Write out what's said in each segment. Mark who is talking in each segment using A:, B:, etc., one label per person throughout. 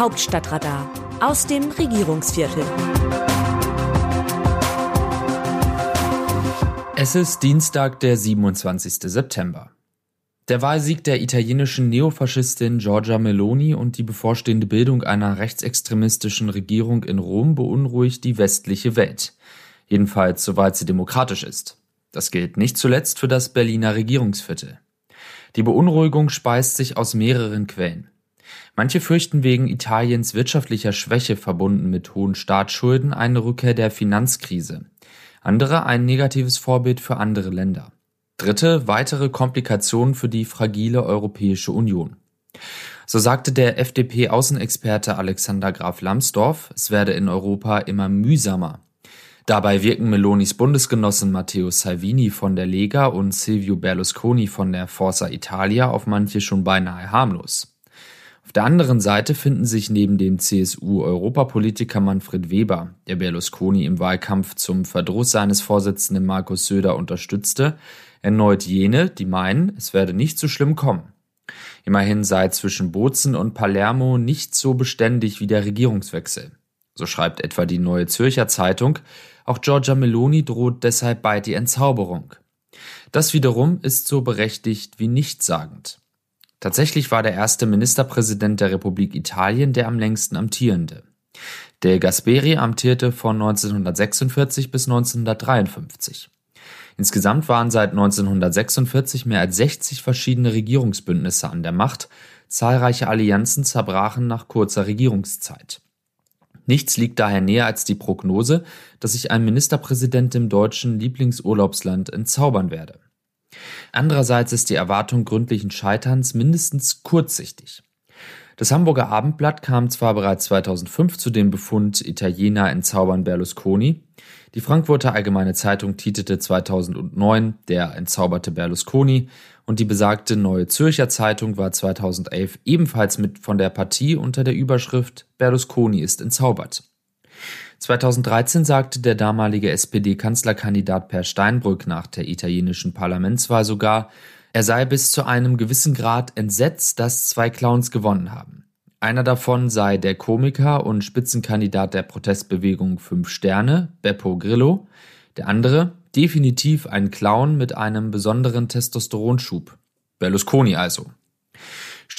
A: Hauptstadtradar aus dem Regierungsviertel.
B: Es ist Dienstag, der 27. September. Der Wahlsieg der italienischen Neofaschistin Giorgia Meloni und die bevorstehende Bildung einer rechtsextremistischen Regierung in Rom beunruhigt die westliche Welt. Jedenfalls soweit sie demokratisch ist. Das gilt nicht zuletzt für das Berliner Regierungsviertel. Die Beunruhigung speist sich aus mehreren Quellen. Manche fürchten wegen Italiens wirtschaftlicher Schwäche verbunden mit hohen Staatsschulden eine Rückkehr der Finanzkrise. Andere ein negatives Vorbild für andere Länder. Dritte weitere Komplikationen für die fragile Europäische Union. So sagte der FDP-Außenexperte Alexander Graf Lambsdorff, es werde in Europa immer mühsamer. Dabei wirken Melonis Bundesgenossen Matteo Salvini von der Lega und Silvio Berlusconi von der Forza Italia auf manche schon beinahe harmlos. Auf der anderen Seite finden sich neben dem CSU-Europapolitiker Manfred Weber, der Berlusconi im Wahlkampf zum Verdruss seines Vorsitzenden Markus Söder unterstützte, erneut jene, die meinen, es werde nicht so schlimm kommen. Immerhin sei zwischen Bozen und Palermo nicht so beständig wie der Regierungswechsel. So schreibt etwa die Neue Zürcher Zeitung, auch Giorgia Meloni droht deshalb bald die Entzauberung. Das wiederum ist so berechtigt wie nichtssagend. Tatsächlich war der erste Ministerpräsident der Republik Italien der am längsten amtierende. De Gasperi amtierte von 1946 bis 1953. Insgesamt waren seit 1946 mehr als 60 verschiedene Regierungsbündnisse an der Macht, zahlreiche Allianzen zerbrachen nach kurzer Regierungszeit. Nichts liegt daher näher als die Prognose, dass sich ein Ministerpräsident im deutschen Lieblingsurlaubsland entzaubern werde. Andererseits ist die Erwartung gründlichen Scheiterns mindestens kurzsichtig. Das Hamburger Abendblatt kam zwar bereits 2005 zu dem Befund Italiener entzaubern Berlusconi, die Frankfurter Allgemeine Zeitung titelte 2009 Der entzauberte Berlusconi und die besagte Neue Zürcher Zeitung war 2011 ebenfalls mit von der Partie unter der Überschrift Berlusconi ist entzaubert. 2013 sagte der damalige SPD-Kanzlerkandidat Per Steinbrück nach der italienischen Parlamentswahl sogar, er sei bis zu einem gewissen Grad entsetzt, dass zwei Clowns gewonnen haben. Einer davon sei der Komiker und Spitzenkandidat der Protestbewegung Fünf Sterne, Beppo Grillo, der andere definitiv ein Clown mit einem besonderen Testosteronschub. Berlusconi also.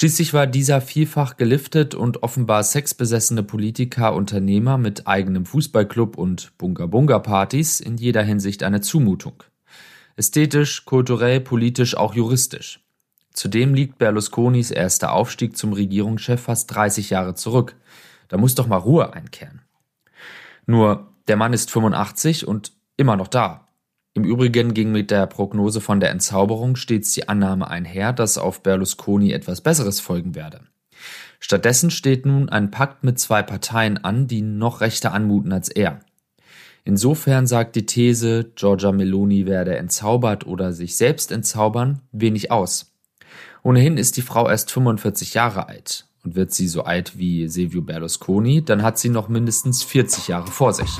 B: Schließlich war dieser vielfach geliftet und offenbar sexbesessene Politiker Unternehmer mit eigenem Fußballclub und Bunga-Bunga-Partys in jeder Hinsicht eine Zumutung. Ästhetisch, kulturell, politisch, auch juristisch. Zudem liegt Berlusconis erster Aufstieg zum Regierungschef fast 30 Jahre zurück. Da muss doch mal Ruhe einkehren. Nur, der Mann ist 85 und immer noch da. Im Übrigen ging mit der Prognose von der Entzauberung stets die Annahme einher, dass auf Berlusconi etwas Besseres folgen werde. Stattdessen steht nun ein Pakt mit zwei Parteien an, die noch rechter anmuten als er. Insofern sagt die These, Giorgia Meloni werde entzaubert oder sich selbst entzaubern, wenig aus. Ohnehin ist die Frau erst 45 Jahre alt. Und wird sie so alt wie Silvio Berlusconi, dann hat sie noch mindestens 40 Jahre vor sich.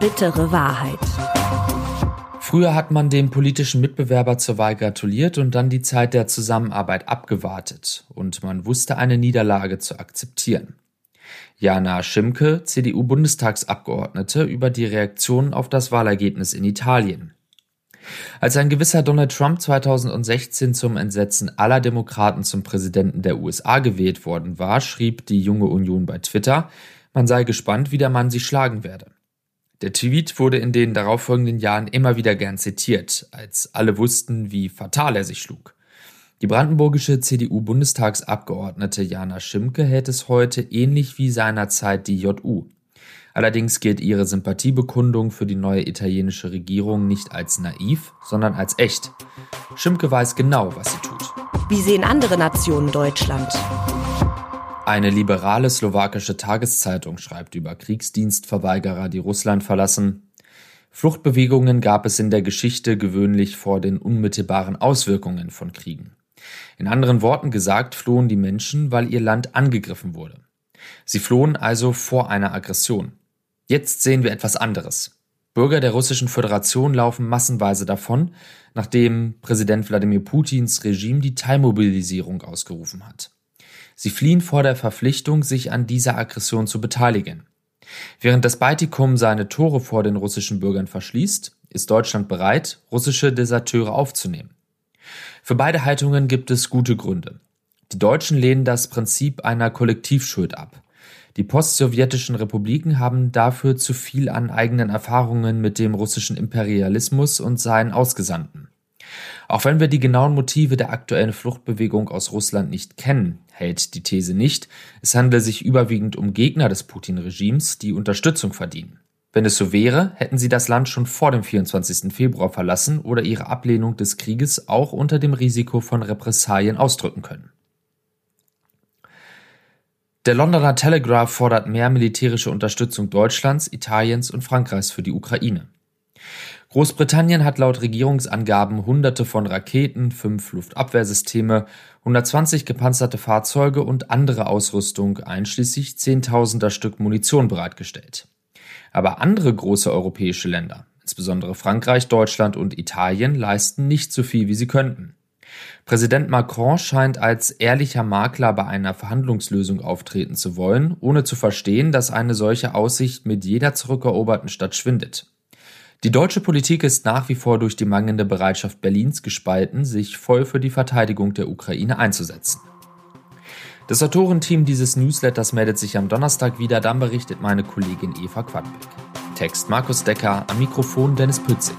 A: Bittere Wahrheit.
B: Früher hat man dem politischen Mitbewerber zur Wahl gratuliert und dann die Zeit der Zusammenarbeit abgewartet und man wusste eine Niederlage zu akzeptieren. Jana Schimke, CDU-Bundestagsabgeordnete, über die Reaktion auf das Wahlergebnis in Italien. Als ein gewisser Donald Trump 2016 zum Entsetzen aller Demokraten zum Präsidenten der USA gewählt worden war, schrieb die junge Union bei Twitter, man sei gespannt, wie der Mann sie schlagen werde. Der Tweet wurde in den darauffolgenden Jahren immer wieder gern zitiert, als alle wussten, wie fatal er sich schlug. Die brandenburgische CDU-Bundestagsabgeordnete Jana Schimke hält es heute ähnlich wie seinerzeit die JU. Allerdings gilt ihre Sympathiebekundung für die neue italienische Regierung nicht als naiv, sondern als echt. Schimke weiß genau, was sie tut.
A: Wie sehen andere Nationen Deutschland?
B: Eine liberale slowakische Tageszeitung schreibt über Kriegsdienstverweigerer, die Russland verlassen. Fluchtbewegungen gab es in der Geschichte gewöhnlich vor den unmittelbaren Auswirkungen von Kriegen. In anderen Worten gesagt, flohen die Menschen, weil ihr Land angegriffen wurde. Sie flohen also vor einer Aggression. Jetzt sehen wir etwas anderes. Bürger der Russischen Föderation laufen massenweise davon, nachdem Präsident Wladimir Putins Regime die Teilmobilisierung ausgerufen hat. Sie fliehen vor der Verpflichtung, sich an dieser Aggression zu beteiligen. Während das Baltikum seine Tore vor den russischen Bürgern verschließt, ist Deutschland bereit, russische Deserteure aufzunehmen. Für beide Haltungen gibt es gute Gründe. Die Deutschen lehnen das Prinzip einer Kollektivschuld ab. Die postsowjetischen Republiken haben dafür zu viel an eigenen Erfahrungen mit dem russischen Imperialismus und seinen Ausgesandten. Auch wenn wir die genauen Motive der aktuellen Fluchtbewegung aus Russland nicht kennen, hält die These nicht, es handele sich überwiegend um Gegner des Putin-Regimes, die Unterstützung verdienen. Wenn es so wäre, hätten sie das Land schon vor dem 24. Februar verlassen oder ihre Ablehnung des Krieges auch unter dem Risiko von Repressalien ausdrücken können. Der Londoner Telegraph fordert mehr militärische Unterstützung Deutschlands, Italiens und Frankreichs für die Ukraine. Großbritannien hat laut Regierungsangaben Hunderte von Raketen, fünf Luftabwehrsysteme, 120 gepanzerte Fahrzeuge und andere Ausrüstung einschließlich Zehntausender Stück Munition bereitgestellt. Aber andere große europäische Länder, insbesondere Frankreich, Deutschland und Italien, leisten nicht so viel, wie sie könnten. Präsident Macron scheint als ehrlicher Makler bei einer Verhandlungslösung auftreten zu wollen, ohne zu verstehen, dass eine solche Aussicht mit jeder zurückeroberten Stadt schwindet. Die deutsche Politik ist nach wie vor durch die mangelnde Bereitschaft Berlins gespalten, sich voll für die Verteidigung der Ukraine einzusetzen. Das Autorenteam dieses Newsletters meldet sich am Donnerstag wieder, dann berichtet meine Kollegin Eva Quadbeck. Text Markus Decker, am Mikrofon Dennis Pützig.